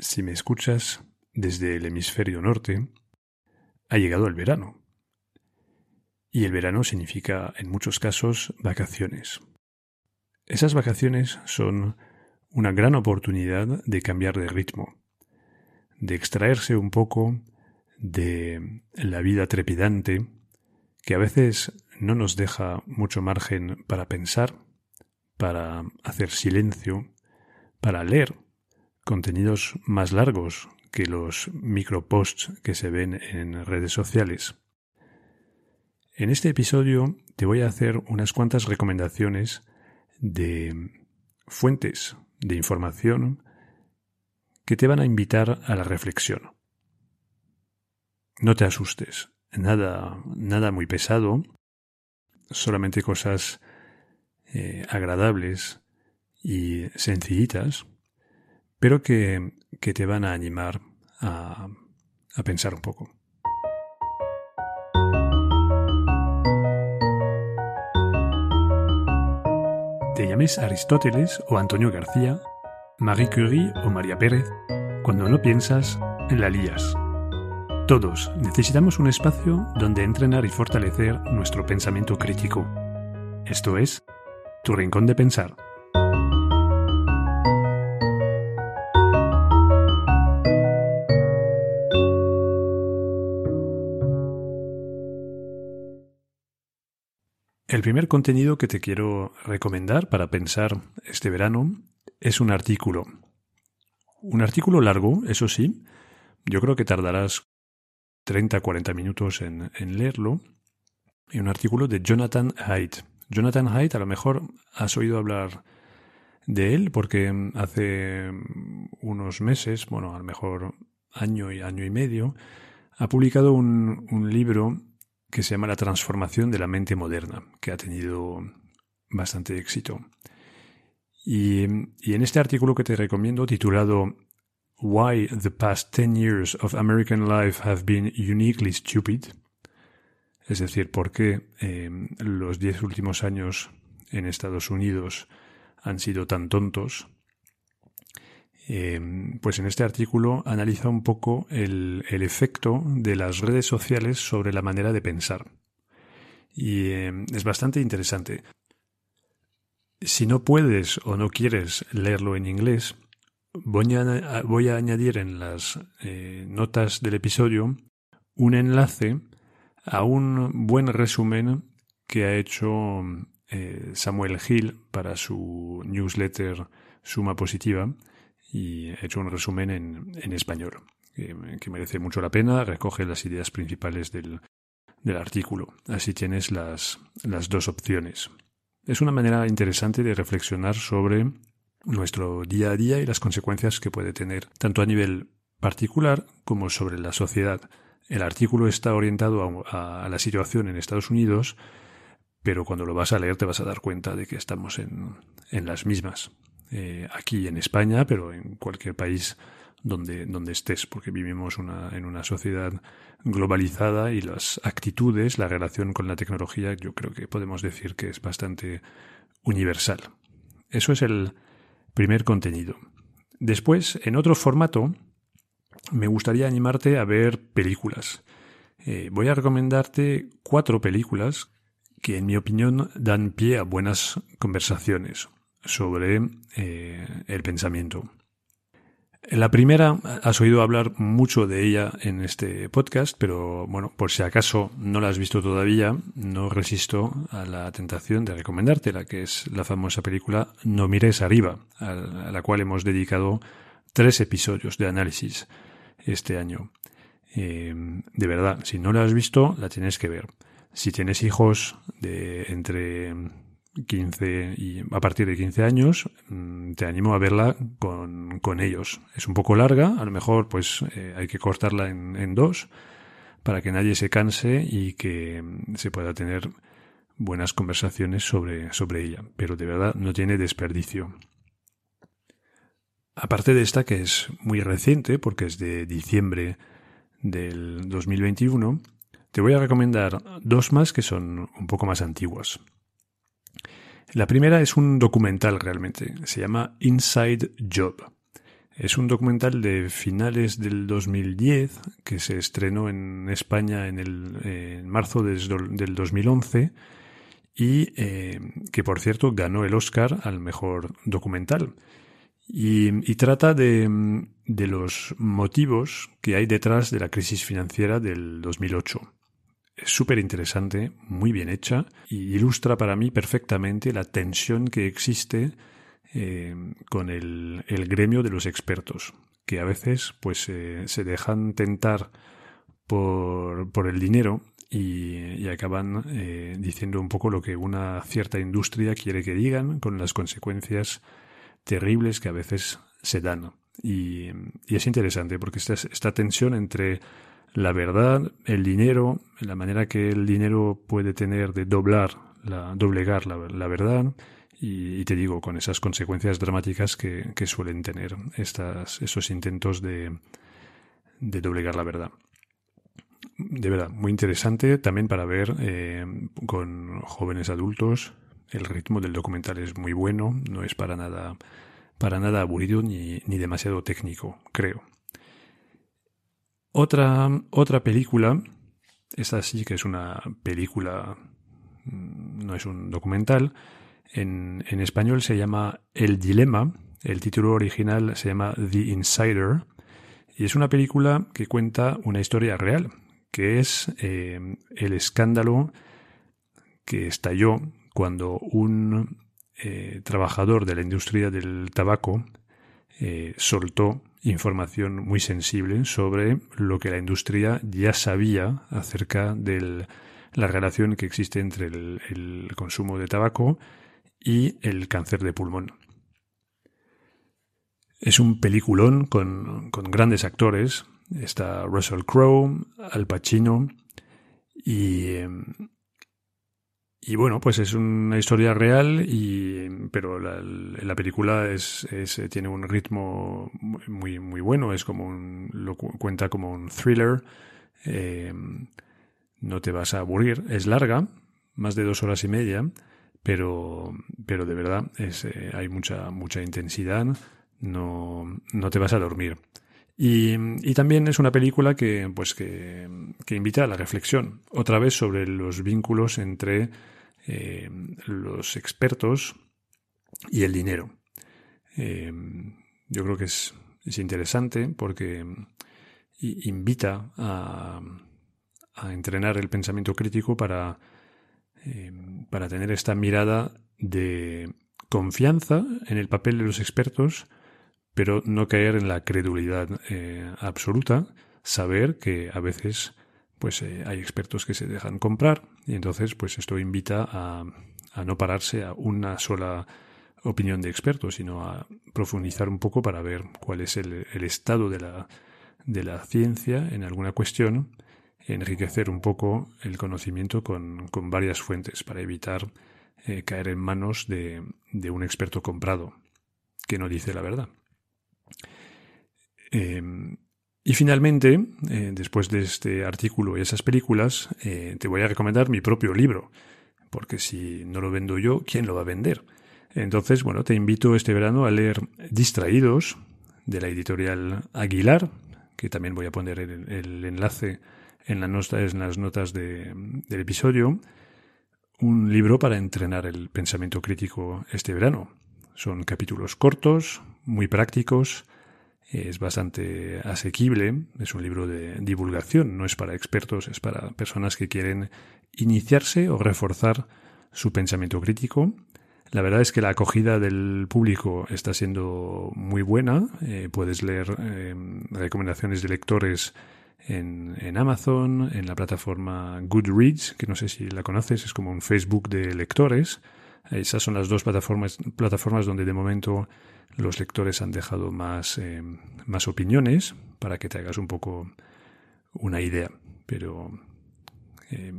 Si me escuchas desde el hemisferio norte, ha llegado el verano. Y el verano significa, en muchos casos, vacaciones. Esas vacaciones son una gran oportunidad de cambiar de ritmo, de extraerse un poco de la vida trepidante que a veces no nos deja mucho margen para pensar, para hacer silencio, para leer contenidos más largos que los microposts que se ven en redes sociales. En este episodio te voy a hacer unas cuantas recomendaciones de fuentes de información que te van a invitar a la reflexión. No te asustes, nada, nada muy pesado, solamente cosas eh, agradables y sencillitas, pero que, que te van a animar a, a pensar un poco. Te llames Aristóteles o Antonio García, Marie Curie o María Pérez, cuando no piensas, la lías. Todos necesitamos un espacio donde entrenar y fortalecer nuestro pensamiento crítico. Esto es, tu rincón de pensar. El primer contenido que te quiero recomendar para pensar este verano es un artículo. Un artículo largo, eso sí. Yo creo que tardarás 30-40 minutos en, leerlo. Y un artículo de Jonathan Haidt. Jonathan Haidt, a lo mejor has oído hablar de él porque hace unos meses, bueno, a lo mejor año y año y medio, ha publicado un, un libro que se llama La transformación de la mente moderna, que ha tenido bastante éxito. Y, en este artículo que te recomiendo, titulado Why the Past 10 Years of American Life Have Been Uniquely Stupid, es decir, por qué em, los diez últimos años en Estados Unidos han sido tan tontos, Em, pues en este artículo analiza un poco el, efecto de las redes sociales sobre la manera de pensar. Y em, es bastante interesante. Si no puedes o no quieres leerlo en inglés, voy a, añadir en las eh, notas del episodio un enlace a un buen resumen que ha hecho eh, Samuel Hill para su newsletter Suma Positiva, y he hecho un resumen en, en español, que, merece mucho la pena, recoge las ideas principales del, del artículo. Así tienes las, las dos opciones. Es una manera interesante de reflexionar sobre nuestro día a día y las consecuencias que puede tener tanto a nivel particular como sobre la sociedad. El artículo está orientado a, a, la situación en Estados Unidos, pero cuando lo vas a leer te vas a dar cuenta de que estamos en, en las mismas. Eh, aquí en España, pero en cualquier país donde, donde estés, porque vivimos en una sociedad globalizada y las actitudes, la relación con la tecnología, yo creo que podemos decir que es bastante universal. Eso es el primer contenido. Después, en otro formato, me gustaría animarte a ver películas. Eh, voy a recomendarte cuatro películas que, en mi opinión, dan pie a buenas conversaciones sobre eh, el pensamiento. La primera, has oído hablar mucho de ella en este podcast, pero bueno, por si acaso no la has visto todavía, no resisto a la tentación de recomendártela, que es la famosa película No mires arriba, a la cual hemos dedicado tres episodios de análisis este año. Eh, de verdad, si no la has visto, la tienes que ver. Si tienes hijos de entre 15 y a partir de 15 años, mm, te animo a verla con, con ellos. Es un poco larga, a lo mejor pues eh, hay que cortarla en, en, dos para que nadie se canse y que mm, se pueda tener buenas conversaciones sobre, sobre ella. Pero de verdad no tiene desperdicio. Aparte de esta que es muy reciente porque es de diciembre del 2021, te voy a recomendar dos más que son un poco más antiguas. La primera es un documental realmente, se llama Inside Job. Es un documental de finales del 2010 que se estrenó en España en, el, marzo del 2011 y eh, que, por cierto, ganó el Oscar al mejor documental. Y, trata de, de, los motivos que hay detrás de la crisis financiera del 2008. Súper interesante, muy bien hecha y ilustra para mí perfectamente la tensión que existe eh, con el, el, gremio de los expertos, que a veces pues eh, se dejan tentar por, por el dinero y, acaban eh, diciendo un poco lo que una cierta industria quiere que digan, con las consecuencias terribles que a veces se dan. Y, y es interesante porque esta, esta tensión entre la verdad, el dinero, la manera que el dinero puede tener de doblar, la, doblegar la, verdad, y, te digo, con esas consecuencias dramáticas que, suelen tener estas, esos intentos de, de, doblegar la verdad. De verdad, muy interesante también para ver eh, con jóvenes adultos. El ritmo del documental es muy bueno, no es para nada, para nada aburrido ni, ni demasiado técnico, creo. Otra, otra película, esta sí que es una película, mm, no es un documental, en, español se llama El Dilema, el título original se llama The Insider, y es una película que cuenta una historia real, que es eh, el escándalo que estalló cuando un eh, trabajador de la industria del tabaco eh, soltó información muy sensible sobre lo que la industria ya sabía acerca de la relación que existe entre el consumo de tabaco y el cáncer de pulmón. Es un peliculón con, grandes actores. Está Russell Crowe, Al Pacino y, y bueno, pues es una historia real, y, pero la, película es, tiene un ritmo muy, muy bueno, es como un, lo cuenta como un thriller, eh, no te vas a aburrir, es larga, más de dos horas y media, pero, pero de verdad es, eh, hay mucha, mucha intensidad, no, no te vas a dormir. Y, y, también es una película que, pues que, que, invita a la reflexión, otra vez sobre los vínculos entre eh, los expertos y el dinero. Eh, yo creo que es, es interesante porque invita a, entrenar el pensamiento crítico para para tener esta mirada de confianza en el papel de los expertos, pero no caer en la credulidad eh, absoluta, saber que a veces pues eh, hay expertos que se dejan comprar y entonces pues esto invita a, no pararse a una sola opinión de expertos, sino a profundizar un poco para ver cuál es el, estado de la, de la ciencia en alguna cuestión enriquecer un poco el conocimiento con, varias fuentes para evitar eh, caer en manos de, un experto comprado que no dice la verdad. Em, y finalmente, eh, después de este artículo y esas películas, eh, te voy a recomendar mi propio libro, porque si no lo vendo yo, ¿quién lo va a vender? Entonces, bueno, te invito este verano a leer Distraídos, de la editorial Aguilar, que también voy a poner el enlace en, las notas del episodio un libro para entrenar el pensamiento crítico este verano. Son capítulos cortos, muy prácticos, es bastante asequible, es un libro de divulgación, no es para expertos, es para personas que quieren iniciarse o reforzar su pensamiento crítico. La verdad es que la acogida del público está siendo muy buena. Eh, puedes leer eh, recomendaciones de lectores en, Amazon, en la plataforma Goodreads, que no sé si la conoces, es como un Facebook de lectores. Esas son las dos plataformas, plataformas donde de momento los lectores han dejado más, eh, más opiniones para que te hagas un poco una idea. Pero eh,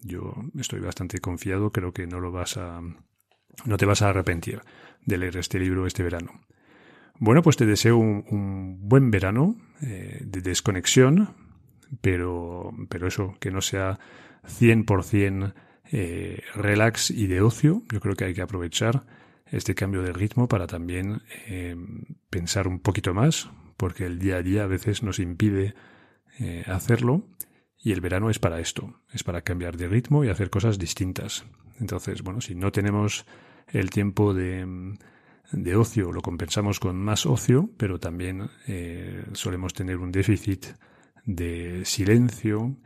yo estoy bastante confiado, creo que no lo vas a, no te vas a arrepentir de leer este libro este verano. Bueno, pues te deseo un, buen verano eh, de desconexión, pero, pero eso, que no sea 100% eh, relax y de ocio. Yo creo que hay que aprovechar este cambio de ritmo para también eh, pensar un poquito más, porque el día a día a veces nos impide eh, hacerlo y el verano es para esto, es para cambiar de ritmo y hacer cosas distintas. Entonces, bueno, si no tenemos el tiempo de, de ocio, lo compensamos con más ocio, pero también solemos tener un déficit de silencio,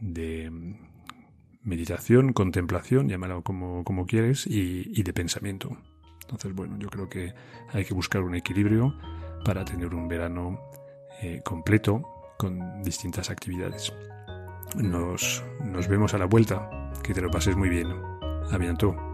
de meditación, contemplación, llámalo como, como quieres, y, de pensamiento. Entonces, bueno, yo creo que hay que buscar un equilibrio para tener un verano eh, completo con distintas actividades. Nos, nos vemos a la vuelta. Que te lo pases muy bien. A.